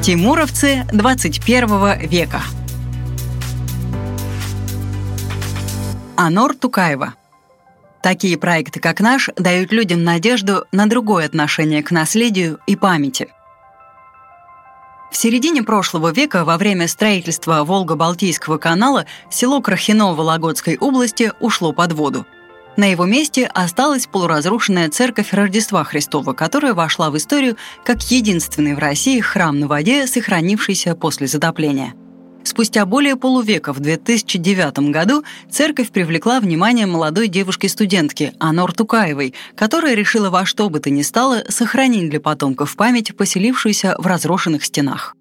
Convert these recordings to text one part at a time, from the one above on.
Тимуровцы 21 века. Анор Тукаева. Такие проекты, как наш, дают людям надежду на другое отношение к наследию и памяти. В середине прошлого века во время строительства Волго-Балтийского канала село Крахино Вологодской области ушло под воду. На его месте осталась полуразрушенная церковь Рождества Христова, которая вошла в историю как единственный в России храм на воде, сохранившийся после затопления. Спустя более полувека, в 2009 году, церковь привлекла внимание молодой девушки-студентки Анор Тукаевой, которая решила во что бы то ни стало сохранить для потомков память, поселившуюся в разрушенных стенах.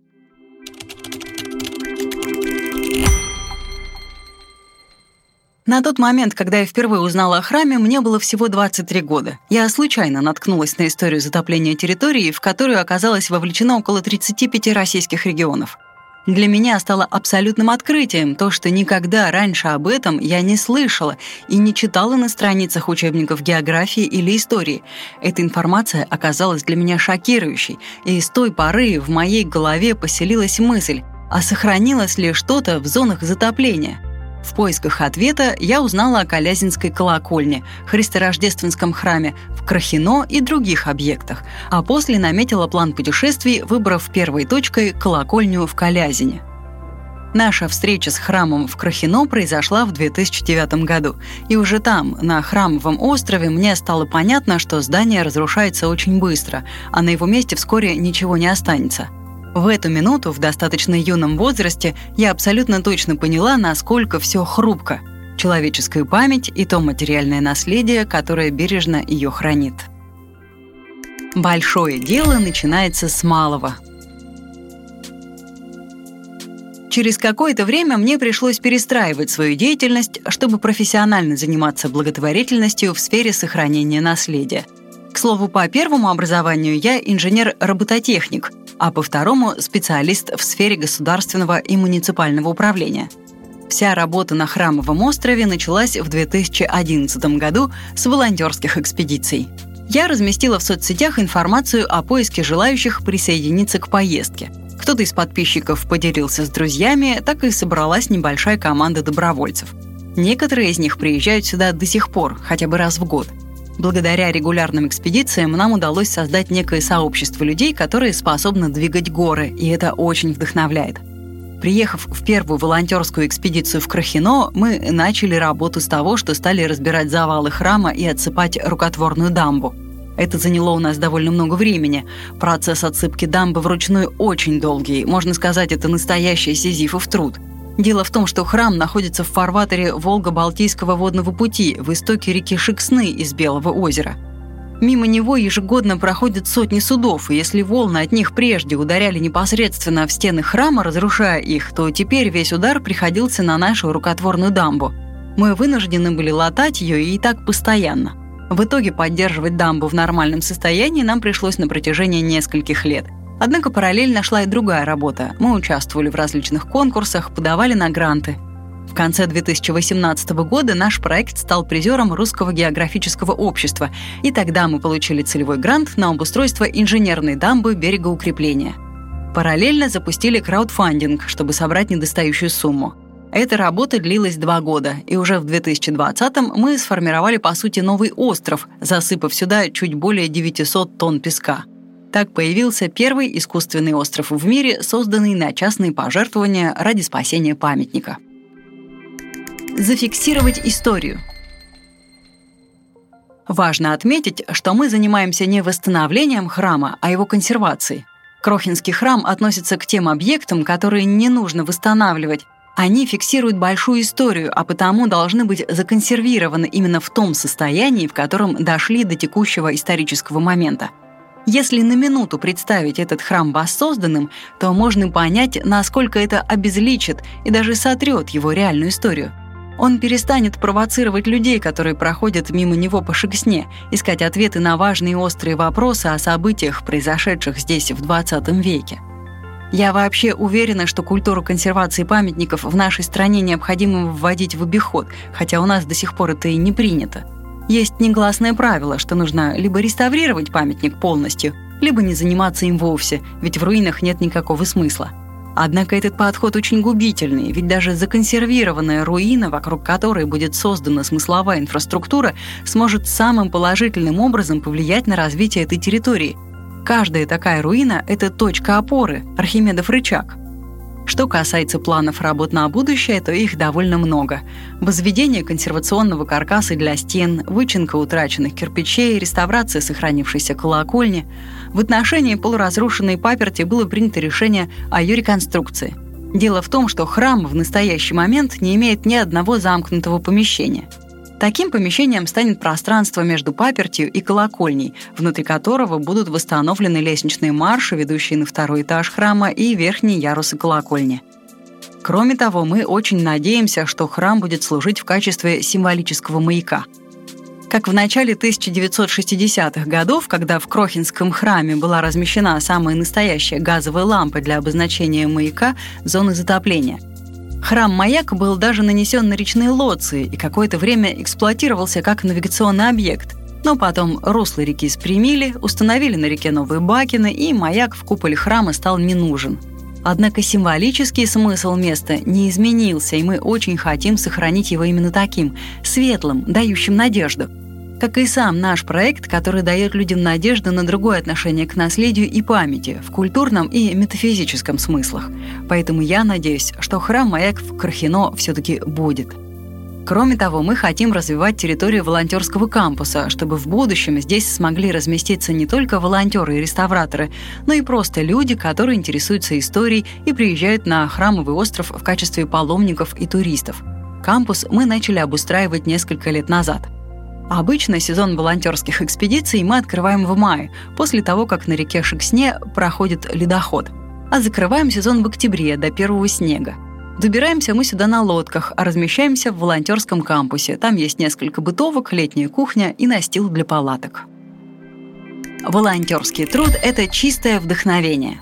На тот момент, когда я впервые узнала о храме, мне было всего 23 года. Я случайно наткнулась на историю затопления территории, в которую оказалось вовлечено около 35 российских регионов. Для меня стало абсолютным открытием то, что никогда раньше об этом я не слышала и не читала на страницах учебников географии или истории. Эта информация оказалась для меня шокирующей, и с той поры в моей голове поселилась мысль, а сохранилось ли что-то в зонах затопления – в поисках ответа я узнала о Калязинской колокольне, Христорождественском храме, в Крахино и других объектах, а после наметила план путешествий, выбрав первой точкой колокольню в Калязине. Наша встреча с храмом в Крахино произошла в 2009 году, и уже там, на Храмовом острове, мне стало понятно, что здание разрушается очень быстро, а на его месте вскоре ничего не останется – в эту минуту, в достаточно юном возрасте, я абсолютно точно поняла, насколько все хрупко. Человеческая память и то материальное наследие, которое бережно ее хранит. Большое дело начинается с малого. Через какое-то время мне пришлось перестраивать свою деятельность, чтобы профессионально заниматься благотворительностью в сфере сохранения наследия. К слову, по первому образованию я инженер-робототехник – а по второму – специалист в сфере государственного и муниципального управления. Вся работа на Храмовом острове началась в 2011 году с волонтерских экспедиций. Я разместила в соцсетях информацию о поиске желающих присоединиться к поездке. Кто-то из подписчиков поделился с друзьями, так и собралась небольшая команда добровольцев. Некоторые из них приезжают сюда до сих пор, хотя бы раз в год – Благодаря регулярным экспедициям нам удалось создать некое сообщество людей, которые способны двигать горы, и это очень вдохновляет. Приехав в первую волонтерскую экспедицию в Крахино, мы начали работу с того, что стали разбирать завалы храма и отсыпать рукотворную дамбу. Это заняло у нас довольно много времени. Процесс отсыпки дамбы вручную очень долгий. Можно сказать, это настоящий сизифов труд – Дело в том, что храм находится в фарватере Волго-Балтийского водного пути в истоке реки Шексны из Белого озера. Мимо него ежегодно проходят сотни судов, и если волны от них прежде ударяли непосредственно в стены храма, разрушая их, то теперь весь удар приходился на нашу рукотворную дамбу. Мы вынуждены были латать ее и так постоянно. В итоге поддерживать дамбу в нормальном состоянии нам пришлось на протяжении нескольких лет – Однако параллельно шла и другая работа. Мы участвовали в различных конкурсах, подавали на гранты. В конце 2018 года наш проект стал призером Русского географического общества, и тогда мы получили целевой грант на обустройство инженерной дамбы берегоукрепления. Параллельно запустили краудфандинг, чтобы собрать недостающую сумму. Эта работа длилась два года, и уже в 2020-м мы сформировали, по сути, новый остров, засыпав сюда чуть более 900 тонн песка – так появился первый искусственный остров в мире, созданный на частные пожертвования ради спасения памятника. Зафиксировать историю. Важно отметить, что мы занимаемся не восстановлением храма, а его консервацией. Крохинский храм относится к тем объектам, которые не нужно восстанавливать. Они фиксируют большую историю, а потому должны быть законсервированы именно в том состоянии, в котором дошли до текущего исторического момента – если на минуту представить этот храм воссозданным, то можно понять, насколько это обезличит и даже сотрет его реальную историю. Он перестанет провоцировать людей, которые проходят мимо него по шексне, искать ответы на важные и острые вопросы о событиях, произошедших здесь в 20 веке. Я вообще уверена, что культуру консервации памятников в нашей стране необходимо вводить в обиход, хотя у нас до сих пор это и не принято. Есть негласное правило, что нужно либо реставрировать памятник полностью, либо не заниматься им вовсе, ведь в руинах нет никакого смысла. Однако этот подход очень губительный, ведь даже законсервированная руина, вокруг которой будет создана смысловая инфраструктура, сможет самым положительным образом повлиять на развитие этой территории. Каждая такая руина – это точка опоры, Архимедов рычаг – что касается планов работ на будущее, то их довольно много. Возведение консервационного каркаса для стен, вычинка утраченных кирпичей, реставрация сохранившейся колокольни. В отношении полуразрушенной паперти было принято решение о ее реконструкции. Дело в том, что храм в настоящий момент не имеет ни одного замкнутого помещения – Таким помещением станет пространство между папертью и колокольней, внутри которого будут восстановлены лестничные марши, ведущие на второй этаж храма и верхние ярусы колокольни. Кроме того, мы очень надеемся, что храм будет служить в качестве символического маяка. Как в начале 1960-х годов, когда в Крохинском храме была размещена самая настоящая газовая лампа для обозначения маяка зоны затопления – Храм-маяк был даже нанесен на речные лоции и какое-то время эксплуатировался как навигационный объект. Но потом русло реки спрямили, установили на реке новые бакины, и маяк в куполе храма стал не нужен. Однако символический смысл места не изменился, и мы очень хотим сохранить его именно таким – светлым, дающим надежду – как и сам наш проект, который дает людям надежду на другое отношение к наследию и памяти в культурном и метафизическом смыслах. Поэтому я надеюсь, что храм-маяк в Крахино все-таки будет. Кроме того, мы хотим развивать территорию волонтерского кампуса, чтобы в будущем здесь смогли разместиться не только волонтеры и реставраторы, но и просто люди, которые интересуются историей и приезжают на храмовый остров в качестве паломников и туристов. Кампус мы начали обустраивать несколько лет назад – Обычно сезон волонтерских экспедиций мы открываем в мае, после того, как на реке Шексне проходит ледоход. А закрываем сезон в октябре, до первого снега. Добираемся мы сюда на лодках, а размещаемся в волонтерском кампусе. Там есть несколько бытовок, летняя кухня и настил для палаток. Волонтерский труд – это чистое вдохновение.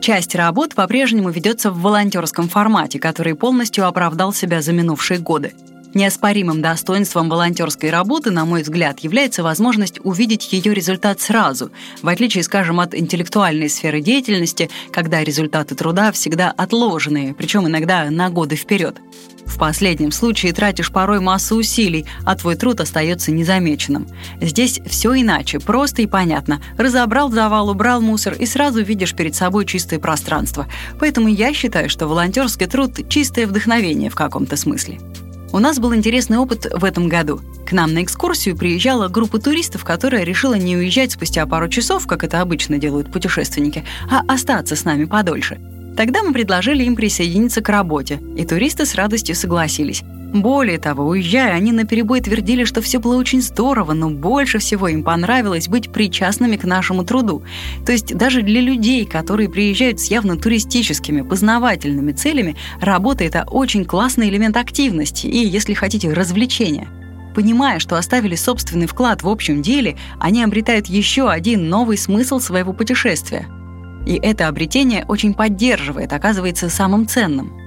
Часть работ по-прежнему ведется в волонтерском формате, который полностью оправдал себя за минувшие годы – Неоспоримым достоинством волонтерской работы, на мой взгляд, является возможность увидеть ее результат сразу, в отличие, скажем, от интеллектуальной сферы деятельности, когда результаты труда всегда отложенные, причем иногда на годы вперед. В последнем случае тратишь порой массу усилий, а твой труд остается незамеченным. Здесь все иначе, просто и понятно. Разобрал завал, убрал мусор и сразу видишь перед собой чистое пространство. Поэтому я считаю, что волонтерский труд – чистое вдохновение в каком-то смысле. У нас был интересный опыт в этом году. К нам на экскурсию приезжала группа туристов, которая решила не уезжать спустя пару часов, как это обычно делают путешественники, а остаться с нами подольше. Тогда мы предложили им присоединиться к работе, и туристы с радостью согласились. Более того, уезжая, они наперебой твердили, что все было очень здорово, но больше всего им понравилось быть причастными к нашему труду. То есть даже для людей, которые приезжают с явно туристическими, познавательными целями, работа — это очень классный элемент активности и, если хотите, развлечения. Понимая, что оставили собственный вклад в общем деле, они обретают еще один новый смысл своего путешествия. И это обретение очень поддерживает, оказывается самым ценным —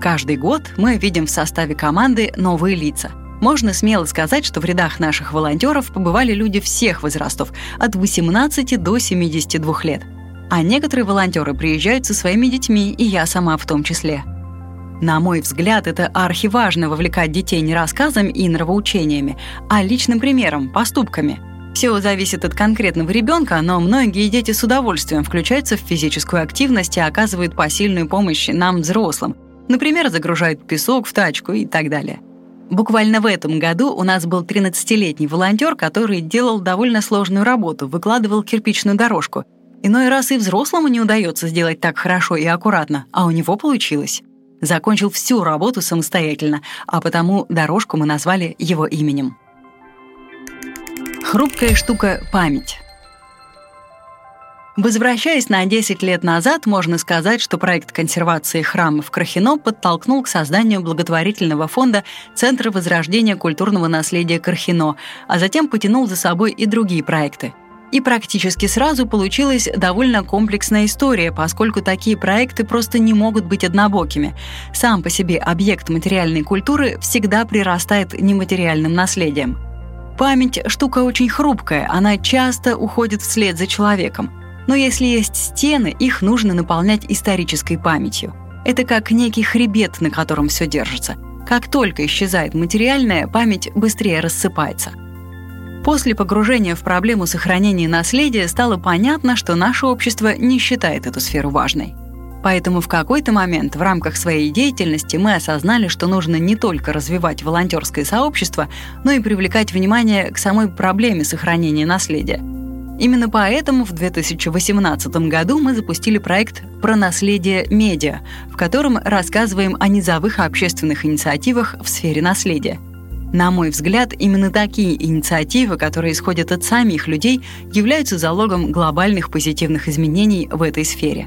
Каждый год мы видим в составе команды новые лица. Можно смело сказать, что в рядах наших волонтеров побывали люди всех возрастов, от 18 до 72 лет. А некоторые волонтеры приезжают со своими детьми, и я сама в том числе. На мой взгляд, это архиважно вовлекать детей не рассказами и нравоучениями, а личным примером, поступками. Все зависит от конкретного ребенка, но многие дети с удовольствием включаются в физическую активность и оказывают посильную помощь нам, взрослым, Например, загружают песок в тачку и так далее. Буквально в этом году у нас был 13-летний волонтер, который делал довольно сложную работу, выкладывал кирпичную дорожку. Иной раз и взрослому не удается сделать так хорошо и аккуратно, а у него получилось. Закончил всю работу самостоятельно, а потому дорожку мы назвали его именем. Хрупкая штука — память. Возвращаясь на 10 лет назад, можно сказать, что проект консервации храмов Крахино подтолкнул к созданию благотворительного фонда Центра возрождения культурного наследия Крахино, а затем потянул за собой и другие проекты. И практически сразу получилась довольно комплексная история, поскольку такие проекты просто не могут быть однобокими. Сам по себе объект материальной культуры всегда прирастает нематериальным наследием – Память – штука очень хрупкая, она часто уходит вслед за человеком. Но если есть стены, их нужно наполнять исторической памятью. Это как некий хребет, на котором все держится. Как только исчезает материальная, память быстрее рассыпается. После погружения в проблему сохранения наследия стало понятно, что наше общество не считает эту сферу важной. Поэтому в какой-то момент в рамках своей деятельности мы осознали, что нужно не только развивать волонтерское сообщество, но и привлекать внимание к самой проблеме сохранения наследия. Именно поэтому в 2018 году мы запустили проект «Про наследие медиа», в котором рассказываем о низовых общественных инициативах в сфере наследия. На мой взгляд, именно такие инициативы, которые исходят от самих людей, являются залогом глобальных позитивных изменений в этой сфере.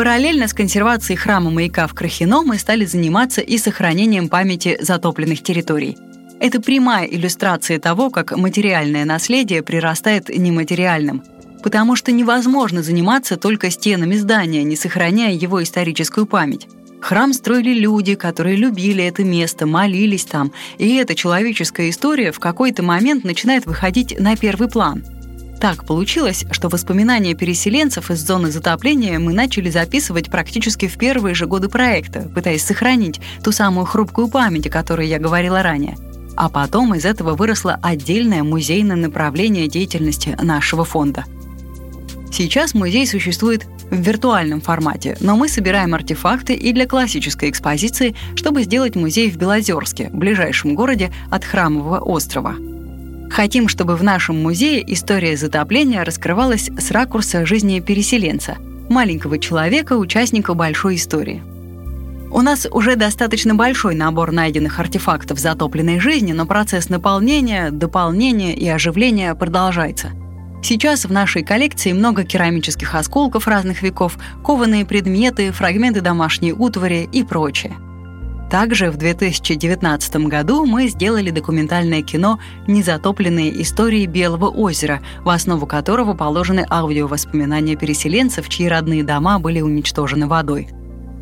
Параллельно с консервацией храма маяка в Крахино мы стали заниматься и сохранением памяти затопленных территорий. Это прямая иллюстрация того, как материальное наследие прирастает нематериальным, потому что невозможно заниматься только стенами здания, не сохраняя его историческую память. Храм строили люди, которые любили это место, молились там, и эта человеческая история в какой-то момент начинает выходить на первый план – так получилось, что воспоминания переселенцев из зоны затопления мы начали записывать практически в первые же годы проекта, пытаясь сохранить ту самую хрупкую память, о которой я говорила ранее. А потом из этого выросло отдельное музейное направление деятельности нашего фонда. Сейчас музей существует в виртуальном формате, но мы собираем артефакты и для классической экспозиции, чтобы сделать музей в Белозерске, ближайшем городе от Храмового острова. Хотим, чтобы в нашем музее история затопления раскрывалась с ракурса жизни переселенца, маленького человека, участника большой истории. У нас уже достаточно большой набор найденных артефактов затопленной жизни, но процесс наполнения, дополнения и оживления продолжается. Сейчас в нашей коллекции много керамических осколков разных веков, кованые предметы, фрагменты домашней утвари и прочее – также в 2019 году мы сделали документальное кино «Незатопленные истории Белого озера», в основу которого положены аудиовоспоминания переселенцев, чьи родные дома были уничтожены водой.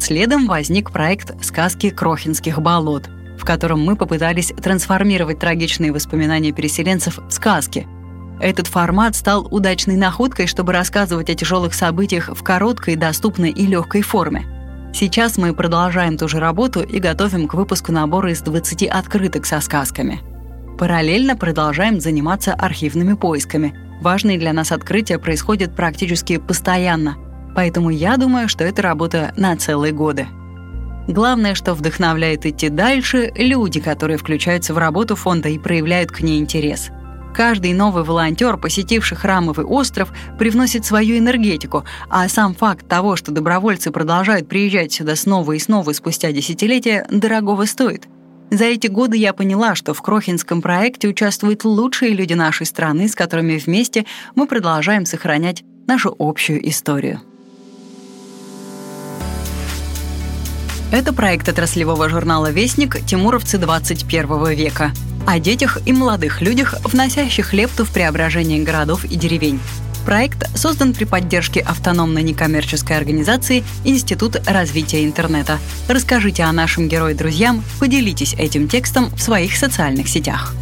Следом возник проект «Сказки Крохинских болот», в котором мы попытались трансформировать трагичные воспоминания переселенцев в сказки. Этот формат стал удачной находкой, чтобы рассказывать о тяжелых событиях в короткой, доступной и легкой форме – Сейчас мы продолжаем ту же работу и готовим к выпуску набора из 20 открыток со сказками. Параллельно продолжаем заниматься архивными поисками. Важные для нас открытия происходят практически постоянно, поэтому я думаю, что это работа на целые годы. Главное, что вдохновляет идти дальше, люди, которые включаются в работу фонда и проявляют к ней интерес – Каждый новый волонтер, посетивший храмовый остров, привносит свою энергетику, а сам факт того, что добровольцы продолжают приезжать сюда снова и снова спустя десятилетия, дорогого стоит. За эти годы я поняла, что в Крохинском проекте участвуют лучшие люди нашей страны, с которыми вместе мы продолжаем сохранять нашу общую историю. Это проект отраслевого журнала «Вестник. Тимуровцы 21 века» о детях и молодых людях, вносящих лепту в преображение городов и деревень. Проект создан при поддержке автономной некоммерческой организации Институт развития интернета. Расскажите о нашем герое друзьям, поделитесь этим текстом в своих социальных сетях.